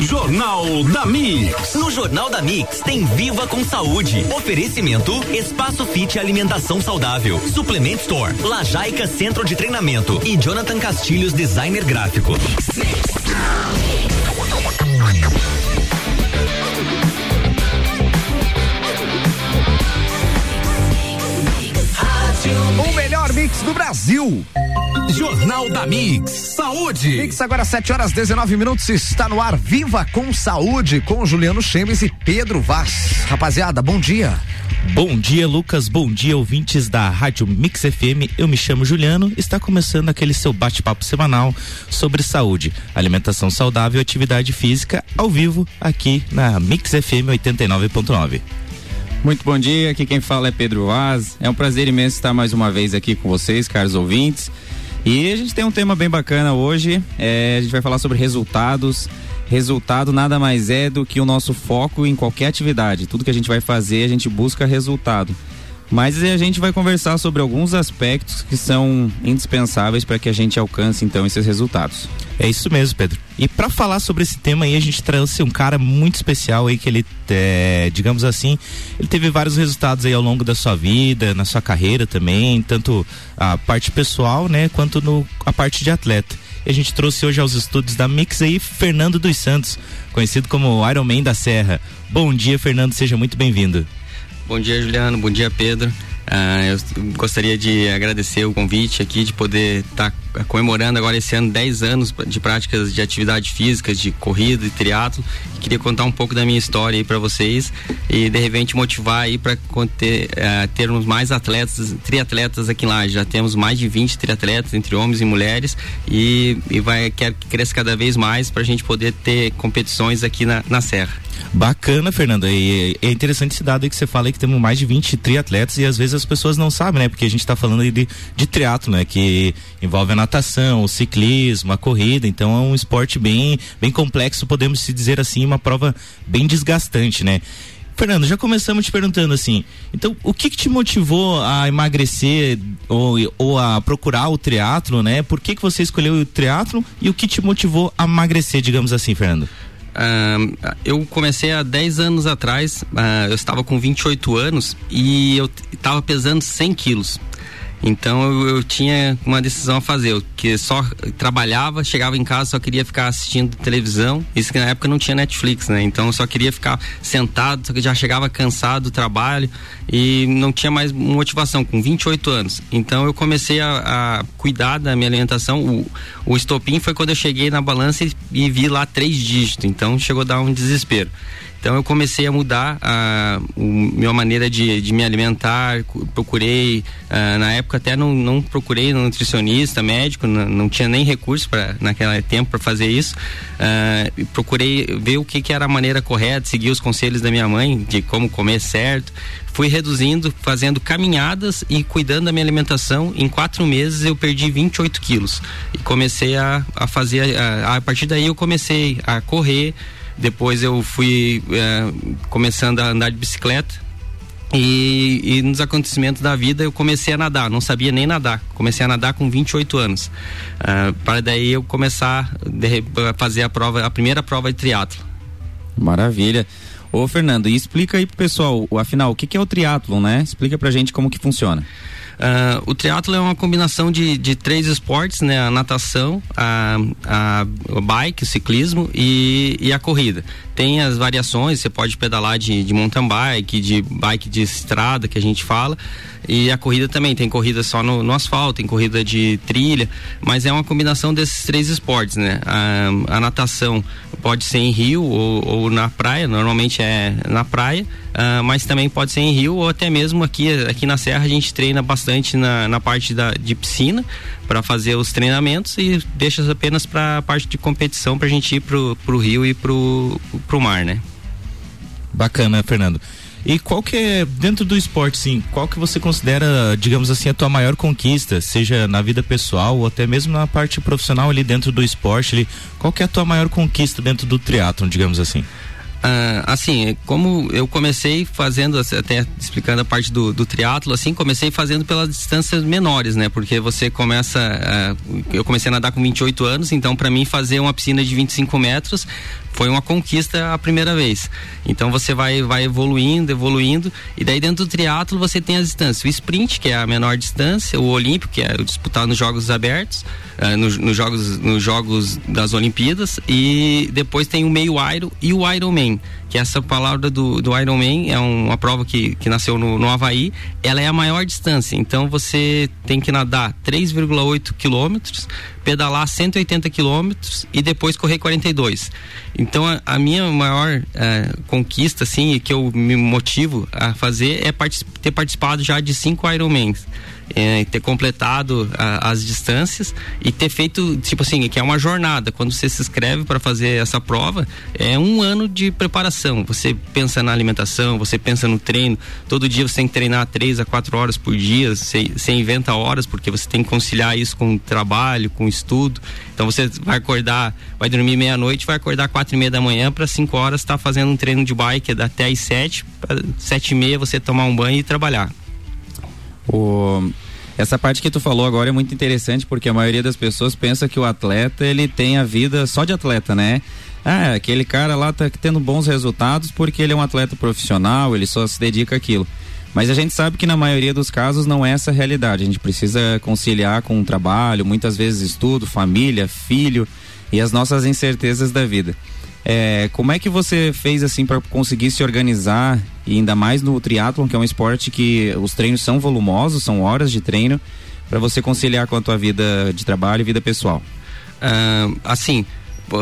Jornal da Mix. No Jornal da Mix tem Viva com Saúde. Oferecimento Espaço Fit Alimentação Saudável. Suplement Store. Lajaica Centro de Treinamento. E Jonathan Castilhos Designer Gráfico. O melhor mix do Brasil. Jornal da Mix. Saúde. Mix agora 7 horas 19 minutos está no ar. Viva com saúde com Juliano Chemes e Pedro Vaz. Rapaziada, bom dia. Bom dia, Lucas. Bom dia, ouvintes da Rádio Mix FM. Eu me chamo Juliano. Está começando aquele seu bate-papo semanal sobre saúde, alimentação saudável e atividade física ao vivo aqui na Mix FM 89.9. Muito bom dia, aqui quem fala é Pedro Vaz. É um prazer imenso estar mais uma vez aqui com vocês, caros ouvintes. E a gente tem um tema bem bacana hoje. É, a gente vai falar sobre resultados. Resultado nada mais é do que o nosso foco em qualquer atividade. Tudo que a gente vai fazer, a gente busca resultado. Mas a gente vai conversar sobre alguns aspectos que são indispensáveis para que a gente alcance então esses resultados. É isso mesmo, Pedro. E para falar sobre esse tema aí, a gente trouxe um cara muito especial aí que ele, é, digamos assim, ele teve vários resultados aí ao longo da sua vida, na sua carreira também, tanto a parte pessoal, né, quanto no a parte de atleta. E a gente trouxe hoje aos estúdios da Mix aí Fernando dos Santos, conhecido como Iron Man da Serra. Bom dia, Fernando, seja muito bem-vindo. Bom dia, Juliano. Bom dia, Pedro. Uh, eu gostaria de agradecer o convite aqui, de poder estar tá comemorando agora esse ano 10 anos de práticas de atividade física, de corrida e triatlo. Queria contar um pouco da minha história aí para vocês e de repente motivar aí para uh, termos mais atletas, triatletas aqui lá. Já temos mais de 20 triatletas entre homens e mulheres e, e vai quero que cresça cada vez mais para a gente poder ter competições aqui na, na Serra. Bacana, Fernanda. E é interessante esse dado aí que você fala aí que temos mais de 20 triatletas e às vezes as pessoas não sabem, né? Porque a gente está falando aí de, de triatlo, né? Que envolve a natação, o ciclismo, a corrida. Então é um esporte bem, bem complexo, podemos se dizer assim, uma prova bem desgastante, né? Fernando, já começamos te perguntando assim, então o que, que te motivou a emagrecer ou, ou a procurar o triatlo, né? Por que, que você escolheu o triatlo e o que te motivou a emagrecer, digamos assim, Fernando? Eu comecei há 10 anos atrás, uh, eu estava com 28 anos e eu estava pesando 100 quilos. Então eu, eu, tinha uma decisão a fazer, que só trabalhava, chegava em casa, só queria ficar assistindo televisão. Isso que na época não tinha Netflix, né? Então eu só queria ficar sentado, só que já chegava cansado do trabalho e não tinha mais motivação, com 28 anos. Então eu comecei a, a cuidar da minha alimentação. O, o estopim foi quando eu cheguei na balança e, e vi lá três dígitos. Então chegou a dar um desespero. Então eu comecei a mudar a, a minha maneira de, de me alimentar, procurei, na época até não, não procurei nutricionista, médico, não, não tinha nem recurso para naquele tempo para fazer isso. Procurei ver o que, que era a maneira correta, seguir os conselhos da minha mãe de como comer certo. Fui reduzindo, fazendo caminhadas e cuidando da minha alimentação. Em quatro meses eu perdi 28 quilos e comecei a, a fazer. A partir daí eu comecei a correr. Depois eu fui é, começando a andar de bicicleta. E, e, nos acontecimentos da vida eu comecei a nadar, não sabia nem nadar. Comecei a nadar com 28 anos. Uh, para daí eu começar a fazer a prova, a primeira prova de triatlo. Maravilha. Ô Fernando, e explica aí pro pessoal, afinal, o que, que é o triatlon, né? Explica pra gente como que funciona. Uh, o triatlo é uma combinação de, de três esportes, né? A natação, a, a, bike, o ciclismo e, e a corrida. Tem as variações, você pode pedalar de, de mountain bike, de bike de estrada que a gente fala. E a corrida também, tem corrida só no, no asfalto, tem corrida de trilha, mas é uma combinação desses três esportes, né? A, a natação pode ser em rio ou, ou, na praia, normalmente é na praia, uh, mas também pode ser em rio ou até mesmo aqui, aqui na Serra a gente treina bastante na, na parte da, de piscina para fazer os treinamentos e deixa apenas para a parte de competição para a gente ir pro, pro rio e pro, pro mar, né? Bacana, Fernando. E qual que é, dentro do esporte, sim, qual que você considera, digamos assim, a tua maior conquista, seja na vida pessoal ou até mesmo na parte profissional ali dentro do esporte ali, qual que é a tua maior conquista dentro do triatlon, digamos assim? Ah, assim, como eu comecei fazendo, até explicando a parte do, do triatlo, assim, comecei fazendo pelas distâncias menores, né? Porque você começa, ah, eu comecei a nadar com 28 anos, então para mim fazer uma piscina de 25 metros foi uma conquista a primeira vez. Então você vai, vai evoluindo, evoluindo, e daí dentro do triatlo você tem as distâncias. O sprint, que é a menor distância, o olímpico, que é o nos Jogos Abertos, uh, nos, nos, jogos, nos Jogos das Olimpíadas, e depois tem o meio Iron e o Ironman, que essa palavra do, do Ironman é uma prova que, que nasceu no, no Havaí, ela é a maior distância, então você tem que nadar 3,8 quilômetros, pedalar 180 quilômetros e depois correr 42. Então a, a minha maior uh, conquista, assim, que eu me motivo a fazer é particip ter participado já de cinco Ironmans é, ter completado a, as distâncias e ter feito, tipo assim, que é uma jornada. Quando você se inscreve para fazer essa prova, é um ano de preparação. Você pensa na alimentação, você pensa no treino. Todo dia você tem que treinar três a quatro horas por dia. Você, inventa horas porque você tem que conciliar isso com trabalho, com estudo. Então você vai acordar, vai dormir meia-noite, vai acordar quatro e meia da manhã para cinco horas estar tá fazendo um treino de bike até às sete, sete e meia você tomar um banho e trabalhar. O, essa parte que tu falou agora é muito interessante porque a maioria das pessoas pensa que o atleta ele tem a vida só de atleta, né? Ah, aquele cara lá tá tendo bons resultados porque ele é um atleta profissional, ele só se dedica àquilo. Mas a gente sabe que na maioria dos casos não é essa a realidade. A gente precisa conciliar com o trabalho, muitas vezes estudo, família, filho e as nossas incertezas da vida. É, como é que você fez assim para conseguir se organizar e ainda mais no triatlon, que é um esporte que os treinos são volumosos, são horas de treino, para você conciliar com a tua vida de trabalho e vida pessoal? Uh, assim,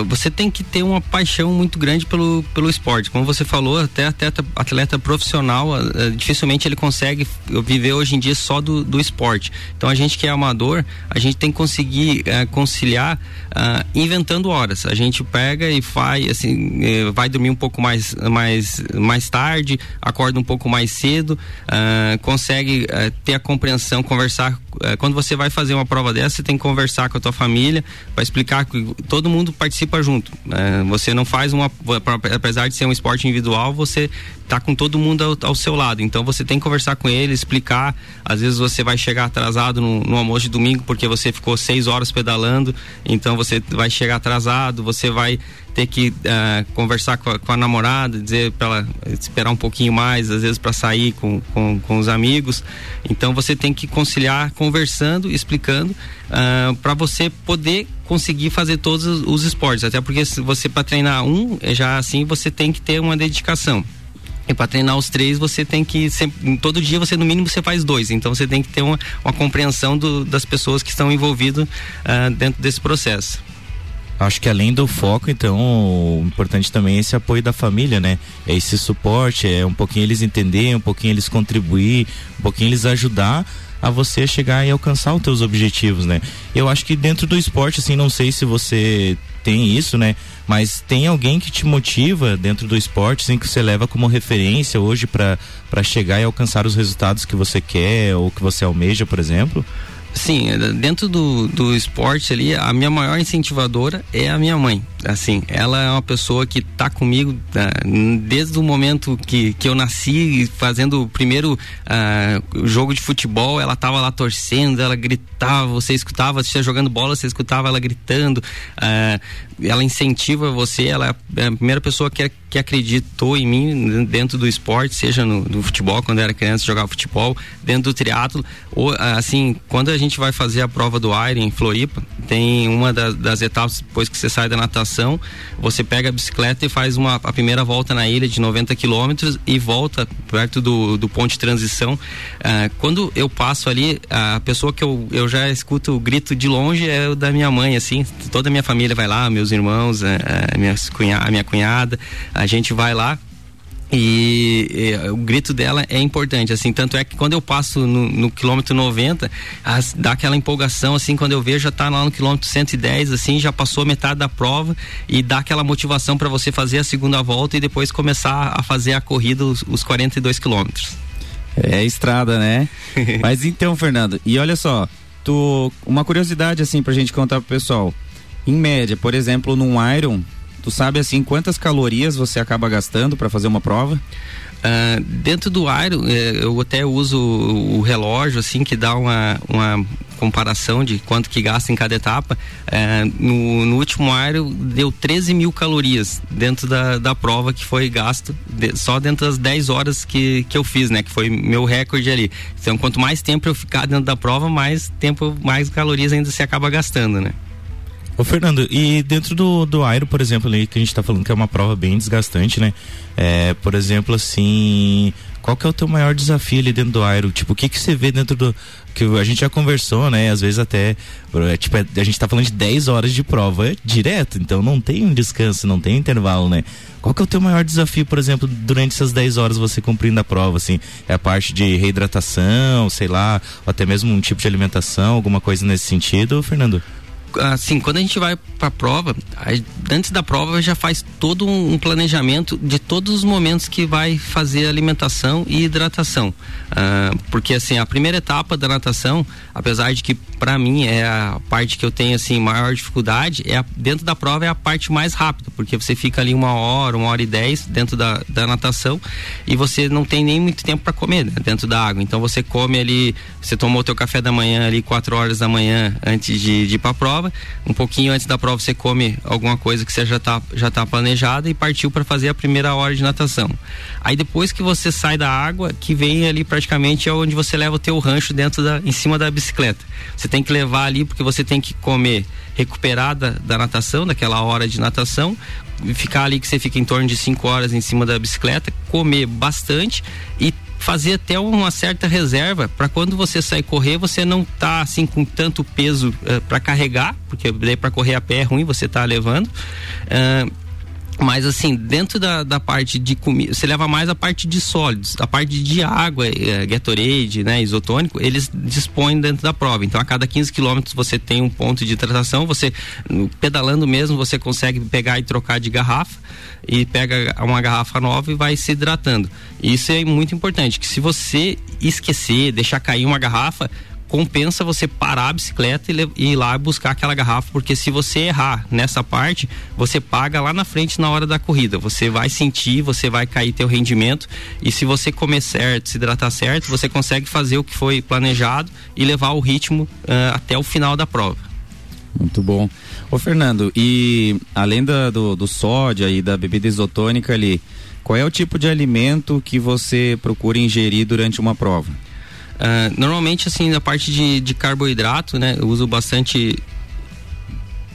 você tem que ter uma paixão muito grande pelo, pelo esporte. Como você falou, até atleta, atleta profissional, uh, dificilmente ele consegue viver hoje em dia só do, do esporte. Então a gente que é amador, a gente tem que conseguir uh, conciliar uh, inventando horas. A gente pega e faz, assim, vai dormir um pouco mais, mais, mais tarde, acorda um pouco mais cedo, consegue ter a compreensão, conversar. quando você vai fazer uma prova dessa, você tem que conversar com a tua família para explicar que todo mundo participa participa junto. É, você não faz uma. Apesar de ser um esporte individual, você tá com todo mundo ao, ao, seu lado. Então você tem que conversar com ele, explicar. Às vezes você vai chegar atrasado no, no, almoço de domingo porque você ficou seis horas pedalando. Então você vai chegar atrasado, você vai ter que uh, conversar com a, com a, namorada, dizer para ela esperar um pouquinho mais, às vezes para sair com, com, com, os amigos. Então você tem que conciliar conversando, explicando, uh, para você poder conseguir fazer todos os esportes. Até porque se você para treinar um, já assim você tem que ter uma dedicação. E para treinar os três, você tem que. Sempre, todo dia você, no mínimo, você faz dois. Então você tem que ter uma, uma compreensão do, das pessoas que estão envolvidas uh, dentro desse processo. Acho que além do foco, então, o importante também é esse apoio da família, né? É esse suporte, é um pouquinho eles entenderem, um pouquinho eles contribuir, um pouquinho eles ajudar a você chegar e alcançar os teus objetivos, né? Eu acho que dentro do esporte, assim, não sei se você tem isso, né? Mas tem alguém que te motiva dentro do esporte, assim, que você leva como referência hoje para chegar e alcançar os resultados que você quer ou que você almeja, por exemplo? Sim, dentro do, do esporte ali, a minha maior incentivadora é a minha mãe. Assim, ela é uma pessoa que está comigo uh, desde o momento que, que eu nasci, fazendo o primeiro uh, jogo de futebol, ela estava lá torcendo, ela gritava, você escutava, você jogando bola, você escutava ela gritando. Uh, ela incentiva você, ela é a primeira pessoa que, que acreditou em mim dentro do esporte, seja no, no futebol, quando eu era criança, jogava futebol, dentro do triatlo, ou assim, quando a gente vai fazer a prova do Iron em Floripa, tem uma das, das etapas depois que você sai da natação, você pega a bicicleta e faz uma, a primeira volta na ilha de 90 quilômetros e volta perto do, do ponto de transição. Ah, quando eu passo ali, a pessoa que eu, eu já escuto o grito de longe é o da minha mãe, assim, toda a minha família vai lá, meus irmãos, a, a, minha, cunha, a minha cunhada, a gente vai lá e, e, o grito dela é importante, assim, tanto é que quando eu passo no, no quilômetro 90, as, dá aquela empolgação, assim, quando eu vejo já tá lá no quilômetro 110, assim, já passou metade da prova e dá aquela motivação para você fazer a segunda volta e depois começar a fazer a corrida os, os 42 quilômetros. É estrada, né? Mas então, Fernando, e olha só, tu, uma curiosidade assim pra gente contar pro pessoal. Em média, por exemplo, num Iron, Tu sabe assim quantas calorias você acaba gastando para fazer uma prova? Uh, dentro do Iron, eh, eu até uso o relógio, assim, que dá uma, uma comparação de quanto que gasta em cada etapa. Uh, no, no, último Iron, deu 13 mil calorias dentro da, da prova que foi gasto de, só dentro das 10 horas que, que eu fiz, né? Que foi meu recorde ali. Então, quanto mais tempo eu ficar dentro da prova, mais tempo, mais calorias ainda se acaba gastando, né? Ô Fernando, e dentro do, do Aero, por exemplo, ali, que a gente está falando que é uma prova bem desgastante, né? É, por exemplo, assim, qual que é o teu maior desafio ali dentro do Aero? Tipo, o que que você vê dentro do. Que a gente já conversou, né? Às vezes até. É, tipo, é, a gente está falando de 10 horas de prova é direto, então não tem um descanso, não tem intervalo, né? Qual que é o teu maior desafio, por exemplo, durante essas 10 horas você cumprindo a prova, assim? É a parte de reidratação, sei lá, ou até mesmo um tipo de alimentação, alguma coisa nesse sentido, Fernando? Assim, quando a gente vai para a prova, antes da prova já faz todo um planejamento de todos os momentos que vai fazer alimentação e hidratação. Ah, porque assim, a primeira etapa da natação, apesar de que para mim é a parte que eu tenho assim maior dificuldade, é a, dentro da prova é a parte mais rápida, porque você fica ali uma hora, uma hora e dez dentro da, da natação e você não tem nem muito tempo para comer né, dentro da água. Então você come ali, você tomou o teu café da manhã ali quatro horas da manhã antes de, de ir para a prova prova. Um pouquinho antes da prova você come alguma coisa que você já está já tá planejada e partiu para fazer a primeira hora de natação. Aí depois que você sai da água, que vem ali praticamente é onde você leva o teu rancho dentro da em cima da bicicleta. Você tem que levar ali porque você tem que comer recuperada da natação, daquela hora de natação, ficar ali que você fica em torno de 5 horas em cima da bicicleta, comer bastante e fazer até uma certa reserva para quando você sair correr, você não tá assim com tanto peso uh, eh, para carregar, porque daí para correr a pé é ruim, você tá levando. Uh, mas assim, dentro da, da parte de comida, você leva mais a parte de sólidos, a parte de água, é, Gatorade, né, isotônico, eles dispõem dentro da prova. Então a cada 15 quilômetros você tem um ponto de hidratação, você pedalando mesmo, você consegue pegar e trocar de garrafa e pega uma garrafa nova e vai se hidratando. Isso é muito importante, que se você esquecer, deixar cair uma garrafa, compensa você parar a bicicleta e, ir lá buscar aquela garrafa, porque se você errar nessa parte, você paga lá na frente na hora da corrida. Você vai sentir, você vai cair teu rendimento e se você comer certo, se hidratar certo, você consegue fazer o que foi planejado e levar o ritmo uh, até o final da prova. Muito bom. Ô Fernando, e além da, do, do sódio e da bebida isotônica ali, qual é o tipo de alimento que você procura ingerir durante uma prova? Uh, normalmente, assim, na parte de, de carboidrato, né? Eu uso bastante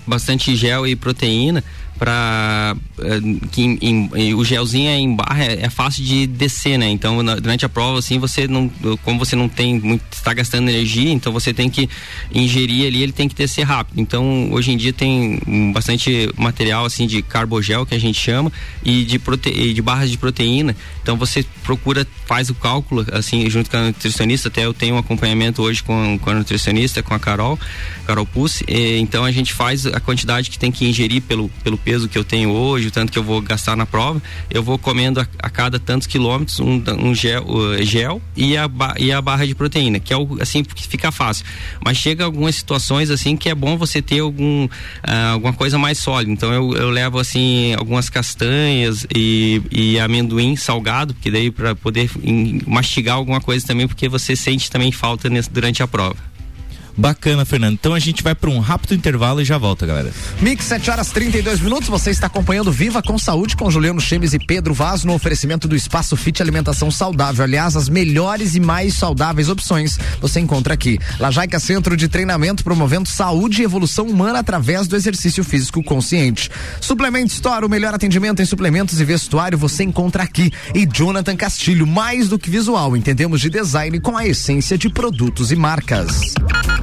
bastante gel e proteína para uh, que em, em, o gelzinho é em barra é, é, fácil de descer, né? Então na, durante a prova assim você não, como você não tem muito está gastando energia, então você tem que ingerir ali, ele tem que descer rápido. Então hoje em dia tem bastante material assim de carbogel que a gente chama e de prote, de barras de proteína. Então você procura faz o cálculo assim junto com a nutricionista. Até eu tenho um acompanhamento hoje com, com a nutricionista, com a Carol, Carol Puss. E, então a gente faz a quantidade que tem que ingerir pelo pelo peso que eu tenho hoje, o tanto que eu vou gastar na prova, eu vou comendo a, a cada tantos quilômetros um, um gel, uh, gel e, a, e a barra de proteína, que é assim, porque fica fácil. Mas chega algumas situações assim que é bom você ter algum, uh, alguma coisa mais sólida. Então eu, eu levo assim algumas castanhas e, e amendoim salgado, porque daí para poder mastigar alguma coisa também, porque você sente também falta nesse, durante a prova. Bacana, Fernando. Então a gente vai para um rápido intervalo e já volta, galera. Mix, 7 horas 32 minutos. Você está acompanhando Viva com Saúde com Juliano Chemes e Pedro Vaz no oferecimento do Espaço Fit Alimentação Saudável. Aliás, as melhores e mais saudáveis opções você encontra aqui. Lajaica Centro de Treinamento promovendo saúde e evolução humana através do exercício físico consciente. Suplemento Store, o melhor atendimento em suplementos e vestuário você encontra aqui. E Jonathan Castilho, mais do que visual, entendemos de design com a essência de produtos e marcas.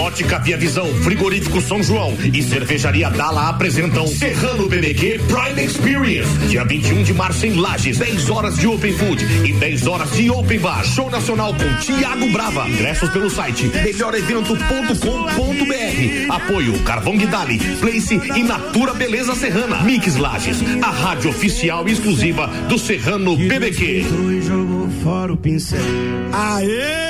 Ótica Via Visão, Frigorífico São João e Cervejaria Dala apresentam Serrano BBQ Prime Experience. Dia 21 de março em Lages, 10 horas de Open Food e 10 horas de Open Bar. Show nacional com Tiago Brava. Ingressos pelo site melhorevento.com.br. Apoio Carvão Guidali, Place e Natura Beleza Serrana. Mix Lages, a rádio oficial e exclusiva do Serrano BBQ. Aê!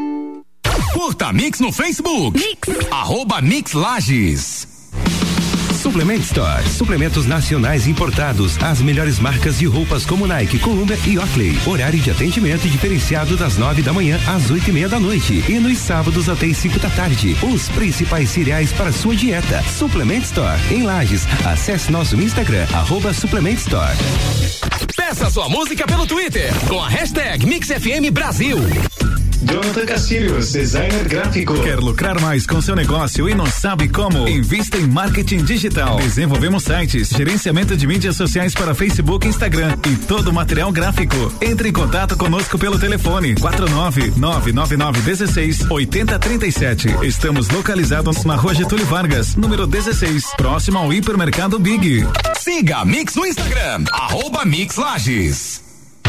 Curta Mix no Facebook. Mix. Arroba Mix Lages. Suplement Store. Suplementos nacionais importados. As melhores marcas de roupas como Nike, Columbia e Oakley. Horário de atendimento diferenciado das nove da manhã às oito e meia da noite. E nos sábados até as cinco da tarde. Os principais cereais para sua dieta. Suplement Store. Em Lages. Acesse nosso Instagram, arroba Suplement Store. Peça sua música pelo Twitter com a hashtag MixFM Brasil. Jonathan Castilhos, designer gráfico. Quer lucrar mais com seu negócio e não sabe como? Invista em marketing digital. Desenvolvemos sites, gerenciamento de mídias sociais para Facebook Instagram e todo o material gráfico. Entre em contato conosco pelo telefone 49999168037. Estamos localizados na Rua Getúlio Vargas, número 16, próximo ao hipermercado Big. Siga Mix no Instagram, arroba Mix Lages.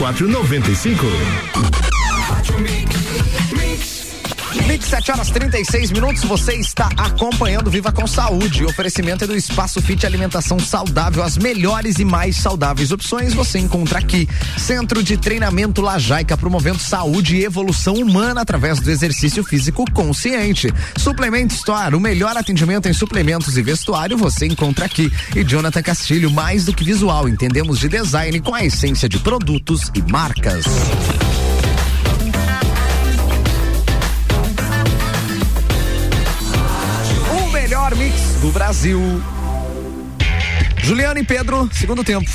95. Mix 7 horas 36 minutos, você está acompanhando Viva com Saúde. Oferecimento é do Espaço Fit Alimentação Saudável. As melhores e mais saudáveis opções você encontra aqui. Centro de Treinamento Lajaica, promovendo saúde e evolução humana através do exercício físico consciente. Suplement Store, o melhor atendimento em suplementos e vestuário você encontra aqui. E Jonathan Castilho, mais do que visual, entendemos de design com a essência de produtos e marcas. Do Brasil. Juliano e Pedro, segundo tempo.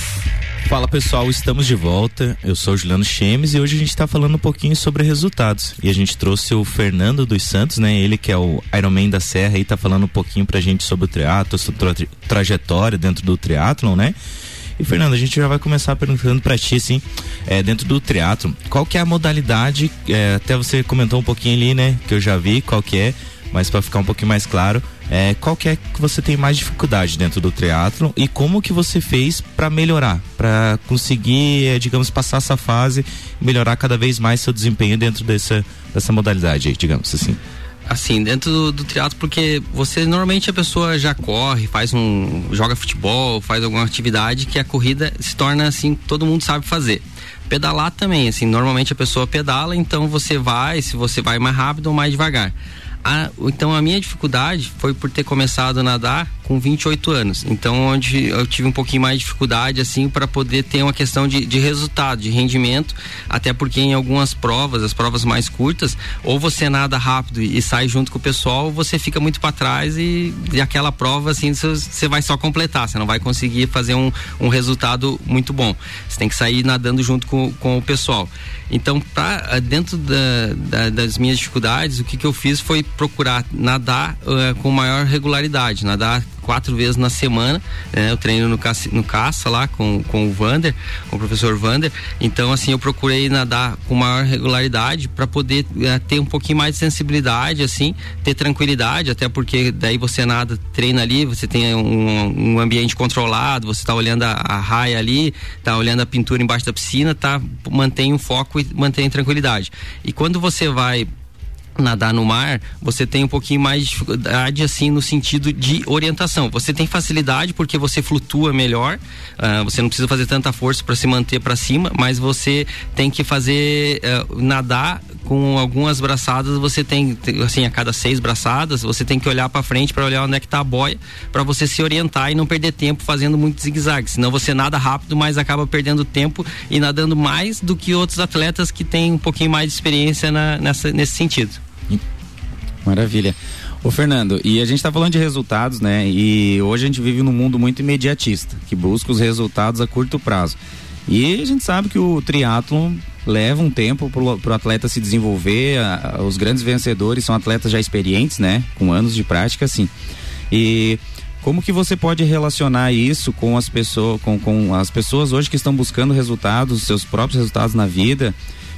Fala pessoal, estamos de volta. Eu sou Juliano Chemes e hoje a gente está falando um pouquinho sobre resultados. E a gente trouxe o Fernando dos Santos, né? Ele que é o Ironman da Serra e está falando um pouquinho pra gente sobre o triatlo, sua tra trajetória dentro do triatlon, né? E Fernando, a gente já vai começar perguntando para ti, assim, é, dentro do triatlo, qual que é a modalidade? É, até você comentou um pouquinho ali, né? Que eu já vi qual que é, mas para ficar um pouquinho mais claro, é, qual que é que você tem mais dificuldade dentro do teatro e como que você fez para melhorar, para conseguir, é, digamos, passar essa fase melhorar cada vez mais seu desempenho dentro dessa, dessa modalidade digamos assim? Assim, dentro do, do teatro, porque você normalmente a pessoa já corre, faz um. joga futebol, faz alguma atividade que a corrida se torna assim, todo mundo sabe fazer pedalar também, assim, normalmente a pessoa pedala, então você vai, se você vai mais rápido ou mais devagar. A, então a minha dificuldade foi por ter começado a nadar com 28 anos. Então, onde eu tive um pouquinho mais de dificuldade, assim, para poder ter uma questão de, de resultado, de rendimento, até porque em algumas provas, as provas mais curtas, ou você nada rápido e, sai junto com o pessoal, ou você fica muito para trás e, e aquela prova, assim, você vai só completar, você não vai conseguir fazer um, um resultado muito bom. Você tem que sair nadando junto com, com o pessoal. Então, pra, dentro da, da, das minhas dificuldades, o que, que eu fiz foi procurar nadar uh, com maior regularidade, nadar quatro vezes na semana. Né? Eu treino no, caça, no caça lá com, com o Vander, com o professor Vander. Então, assim, eu procurei nadar com maior regularidade para poder é, ter um pouquinho mais de sensibilidade, assim, ter tranquilidade, até porque daí você nada, treina ali, você tem um, um ambiente controlado, você está olhando a, a, raia ali, está olhando a pintura embaixo da piscina, tá, mantém o foco e mantém tranquilidade. E quando você vai nadar no mar, você tem um pouquinho mais de dificuldade assim no sentido de orientação. Você tem facilidade porque você flutua melhor, uh, você não precisa fazer tanta força para se manter para cima, mas você tem que fazer uh, nadar com algumas braçadas. Você tem assim a cada seis braçadas, você tem que olhar para frente para olhar onde é que tá a boia, para você se orientar e não perder tempo fazendo muito zigue-zague. Senão você nada rápido, mas acaba perdendo tempo e nadando mais do que outros atletas que têm um pouquinho mais de experiência na, nessa, nesse sentido. Maravilha. Ô Fernando, e a gente está falando de resultados, né? E hoje a gente vive num mundo muito imediatista, que busca os resultados a curto prazo. E a gente sabe que o triatlon leva um tempo para o atleta se desenvolver. A, a, os grandes vencedores são atletas já experientes, né? Com anos de prática, assim. E como que você pode relacionar isso com as pessoas, com, com as pessoas hoje que estão buscando resultados, seus próprios resultados na vida?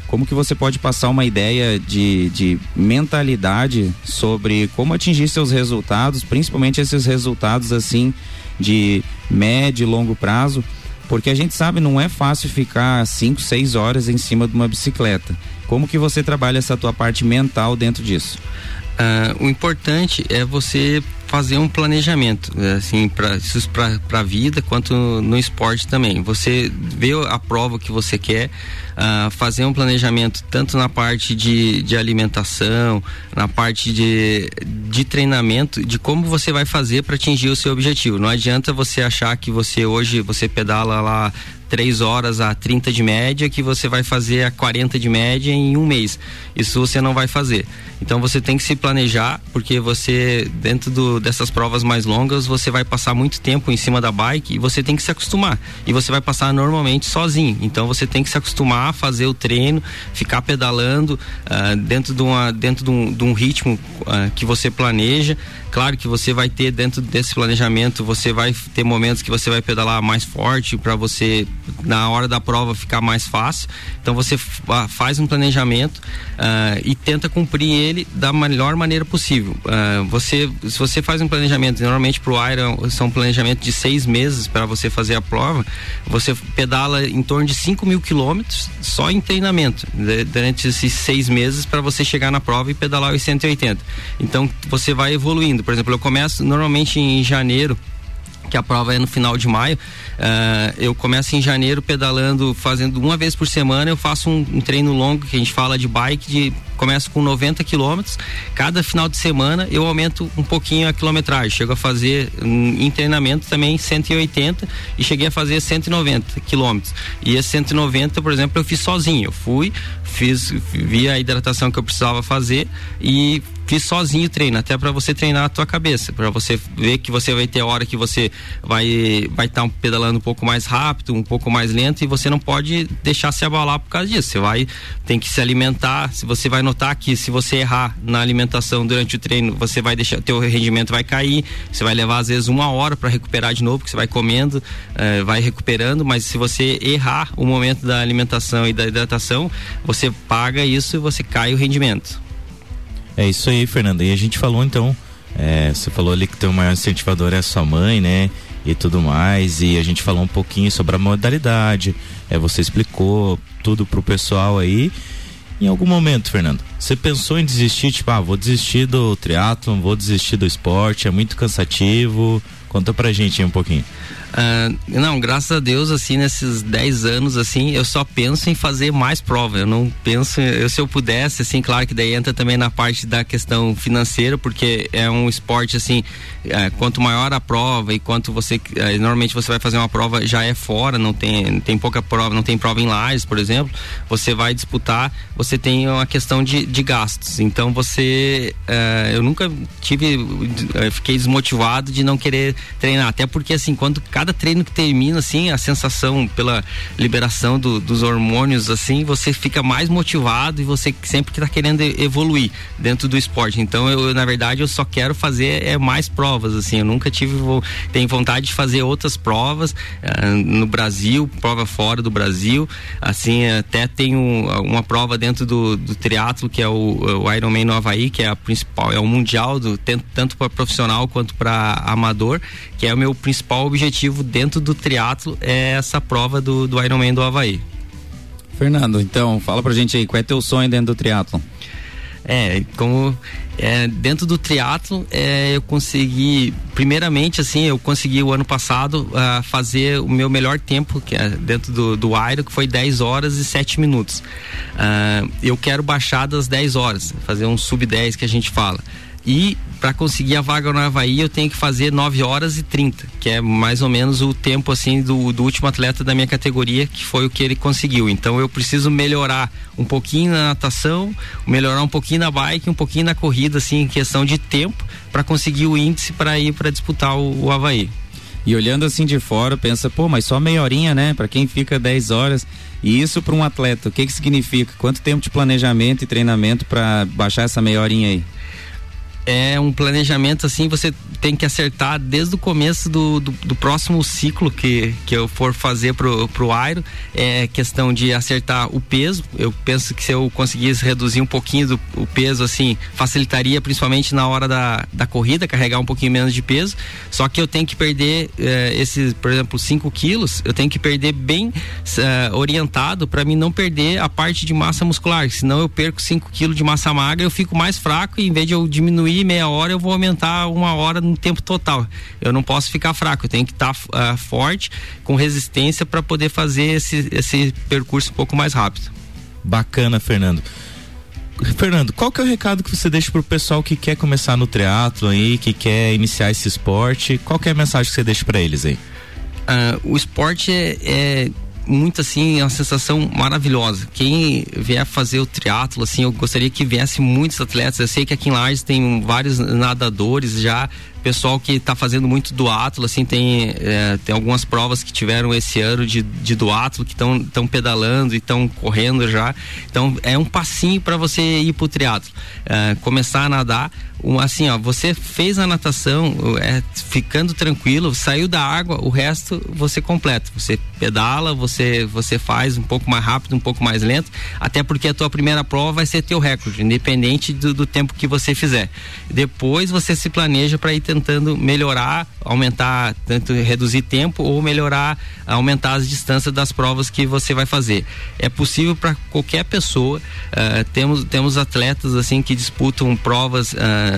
Como que você pode passar uma ideia de, de mentalidade sobre como atingir seus resultados, principalmente esses resultados assim de médio e longo prazo? Porque a gente sabe não é fácil ficar 5, 6 horas em cima de uma bicicleta. Como que você trabalha essa tua parte mental dentro disso? Uh, o importante é você fazer um planejamento, assim, para para a vida quanto no esporte também. Você vê a prova que você quer, uh, fazer um planejamento tanto na parte de, de alimentação, na parte de, de treinamento, de como você vai fazer para atingir o seu objetivo. Não adianta você achar que você hoje você pedala lá 3 horas a 30 de média, que você vai fazer a 40 de média em um mês. Isso você não vai fazer. Então você tem que se planejar, porque você, dentro do, dessas provas mais longas, você vai passar muito tempo em cima da bike e você tem que se acostumar. E você vai passar normalmente sozinho. Então você tem que se acostumar a fazer o treino, ficar pedalando uh, dentro, de, uma, dentro de, um, de um ritmo uh, que você planeja. Claro que você vai ter dentro desse planejamento, você vai ter momentos que você vai pedalar mais forte para você na hora da prova ficar mais fácil. Então você faz um planejamento uh, e tenta cumprir ele da melhor maneira possível. Uh, você, se você faz um planejamento, normalmente para o Iron são um planejamento de seis meses para você fazer a prova, você pedala em torno de 5 mil quilômetros só em treinamento né, durante esses seis meses para você chegar na prova e pedalar os 180. Então você vai evoluindo. Por exemplo, eu começo normalmente em janeiro que a prova é no final de maio. Uh, eu começo em janeiro pedalando, fazendo uma vez por semana. Eu faço um, um treino longo que a gente fala de bike, de começo com 90 quilômetros. Cada final de semana eu aumento um pouquinho a quilometragem. Chego a fazer um, em treinamento também 180 e cheguei a fazer 190 quilômetros. E esse 190, por exemplo, eu fiz sozinho. Eu fui, fiz, vi a hidratação que eu precisava fazer e fiz sozinho o treino, até para você treinar a tua cabeça, para você ver que você vai ter hora que você vai vai estar tá pedalando um pouco mais rápido, um pouco mais lento e você não pode deixar se abalar por causa disso. Você vai tem que se alimentar, se você vai notar que se você errar na alimentação durante o treino, você vai deixar teu rendimento vai cair, você vai levar às vezes uma hora para recuperar de novo, porque você vai comendo, eh, vai recuperando, mas se você errar o momento da alimentação e da hidratação, você paga isso e você cai o rendimento. É isso aí, Fernanda. E a gente falou então, é, você falou ali que teu maior incentivador é a sua mãe, né? E tudo mais. E a gente falou um pouquinho sobre a modalidade. É, você explicou tudo pro pessoal aí. Em algum momento, Fernando, você pensou em desistir, tipo, ah, vou desistir do triatlon, vou desistir do esporte, é muito cansativo. Conta pra gente aí um pouquinho. Uh, não, graças a Deus, assim, nesses 10 anos, assim, eu só penso em fazer mais prova. Eu não penso, eu, se eu pudesse, assim, claro que daí entra também na parte da questão financeira, porque é um esporte, assim, é, quanto maior a prova e quanto você, é, normalmente você vai fazer uma prova já é fora, não tem, tem pouca prova, não tem prova em lajes, por exemplo, você vai disputar, você tem uma questão de, de gastos. Então você, é, eu nunca tive, fiquei desmotivado de não querer treinar, até porque, assim, quando cada treino que termina, assim, a sensação pela liberação do, dos hormônios, assim, você fica mais motivado e você sempre que tá querendo evoluir dentro do esporte. Então, eu, na verdade, eu só quero fazer é mais provas, assim, eu nunca tive, vou, tenho vontade de fazer outras provas no Brasil, prova fora do Brasil, assim, até tenho uma prova dentro do, do triatlo, que é o, o Ironman no Havaí, que é a principal, é o mundial, do, tanto para profissional quanto para amador, que é o meu principal objetivo dentro do triatlo é essa prova do, do Ironman do Havaí. Fernando, então, fala pra gente aí, qual é teu sonho dentro do triatlo? É, como é, dentro do triatlo é, eu consegui, primeiramente assim, eu consegui o ano passado uh, fazer o meu melhor tempo, que é dentro do, do Iron, que foi 10 horas e 7 minutos. Uh, eu quero baixar das 10 horas, fazer um sub 10 que a gente fala. E para conseguir a vaga no Havaí eu tenho que fazer 9 horas e 30, que é mais ou menos o tempo assim do, do último atleta da minha categoria, que foi o que ele conseguiu. Então eu preciso melhorar um pouquinho na natação, melhorar um pouquinho na bike, um pouquinho na corrida, assim, em questão de tempo, para conseguir o índice para ir para disputar o, o Havaí. E olhando assim de fora, pensa, pô, mas só meia horinha, né? Para quem fica 10 horas. E isso para um atleta, o que que significa? Quanto tempo de planejamento e treinamento para baixar essa meia horinha aí? É um planejamento assim, você tem que acertar desde o começo do, do, do, próximo ciclo que, que eu for fazer pro, pro aero, é questão de acertar o peso. Eu penso que se eu conseguisse reduzir um pouquinho do, o peso, assim, facilitaria principalmente na hora da, da corrida, carregar um pouquinho menos de peso. Só que eu tenho que perder eh, esses, por exemplo, 5 quilos, eu tenho que perder bem uh, orientado para mim não perder a parte de massa muscular. Senão eu perco 5 quilos de massa magra, eu fico mais fraco e em vez de eu diminuir meia hora, eu vou aumentar uma hora no tempo total. Eu não posso ficar fraco, eu tenho que estar tá, uh, forte, com resistência para poder fazer esse, esse percurso um pouco mais rápido. Bacana, Fernando. Fernando, qual que é o recado que você deixa pro pessoal que quer começar no triatlo aí, que quer iniciar esse esporte? Qual que é a mensagem que você deixa para eles aí? Uh, o esporte é, é muito assim, é uma sensação maravilhosa. Quem vier fazer o triatlo, assim, eu gostaria que viesse muitos atletas. Eu sei que aqui em Lages tem vários nadadores já, pessoal que está fazendo muito duatlo, assim, tem, é, tem algumas provas que tiveram esse ano de, de duatlo que estão pedalando e estão correndo já. Então é um passinho para você ir pro triatlo. É, começar a nadar, um, assim, ó, você fez a natação, é, ficando tranquilo, saiu da água, o resto você completa. Você pedala, você você faz um pouco mais rápido, um pouco mais lento, até porque a tua primeira prova vai ser teu recorde, independente do, do tempo que você fizer. Depois você se planeja para ir tentando melhorar, aumentar, tanto reduzir tempo ou melhorar, aumentar as distâncias das provas que você vai fazer. É possível para qualquer pessoa. Uh, temos temos atletas assim que disputam provas uh,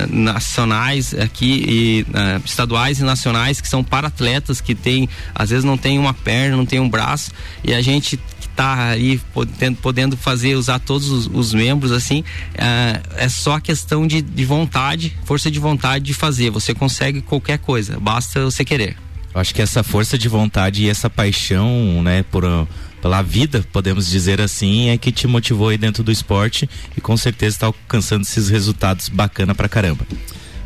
nacionais aqui e uh, estaduais e nacionais que são para atletas que tem às vezes não tem uma perna, não tem um braço e a gente tá aí podendo, podendo fazer, usar todos os, os membros assim, uh, é só questão de, de vontade, força de vontade de fazer. Você consegue qualquer coisa, basta você querer. Acho que essa força de vontade e essa paixão, né, por pela vida, podemos dizer assim, é que te motivou aí dentro do esporte e com certeza está alcançando esses resultados bacana pra caramba.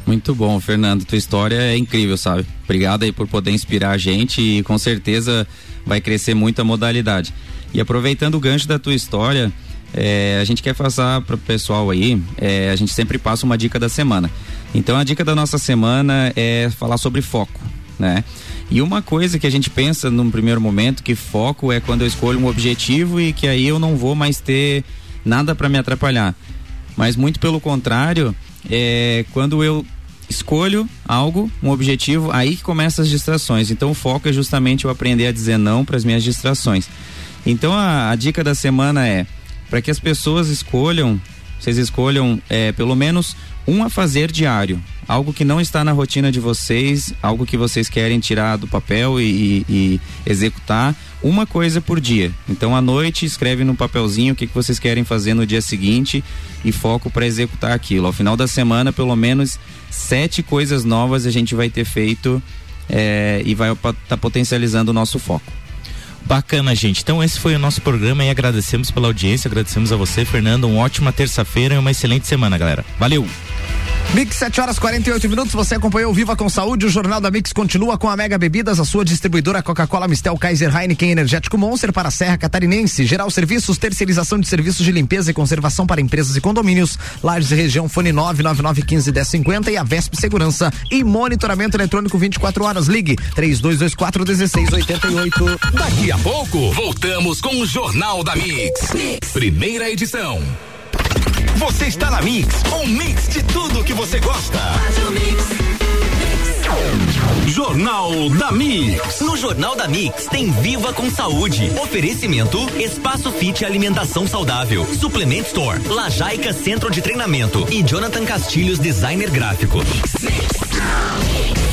Muito bom, Fernando. Tua história é incrível, sabe? Obrigado aí por poder inspirar a gente e com certeza vai crescer muito a modalidade. E aproveitando o gancho da tua história, é, a gente quer passar para o pessoal aí, é, a gente sempre passa uma dica da semana. Então a dica da nossa semana é falar sobre foco, né? E uma coisa que a gente pensa num primeiro momento que foco é quando eu escolho um objetivo e que aí eu não vou mais ter nada para me atrapalhar. Mas muito pelo contrário, é quando eu escolho algo, um objetivo, aí que começam as distrações. Então o foco é justamente eu aprender a dizer não para as minhas distrações. Então a, a dica da semana é para que as pessoas escolham, vocês escolham é, pelo menos um a fazer diário, algo que não está na rotina de vocês, algo que vocês querem tirar do papel e, e, e executar, uma coisa por dia. Então à noite escreve no papelzinho o que, que vocês querem fazer no dia seguinte e foco para executar aquilo. Ao final da semana, pelo menos sete coisas novas a gente vai ter feito é, e vai estar tá potencializando o nosso foco. Bacana, gente. Então esse foi o nosso programa e agradecemos pela audiência, agradecemos a você, Fernando. Uma ótima terça-feira e uma excelente semana, galera. Valeu! Mix 7 horas 48 minutos, você acompanhou Viva com Saúde, o Jornal da Mix continua com a Mega Bebidas, a sua distribuidora Coca-Cola, Mistel, Kaiser, Heineken, Energético Monster para a Serra Catarinense, Geral Serviços, terceirização de serviços de limpeza e conservação para empresas e condomínios, Lages e região, fone 999151050 e a Vesp Segurança e monitoramento eletrônico 24 horas, ligue 3224 1688. Daqui a pouco, voltamos com o Jornal da mix. mix. Primeira edição. Você está na Mix, um mix de tudo que você gosta. Jornal da mix. No Jornal da Mix tem Viva com Saúde. Oferecimento Espaço Fit Alimentação Saudável. Suplement Store. Lajaica Centro de Treinamento. E Jonathan Castilhos Designer Gráfico. Mix.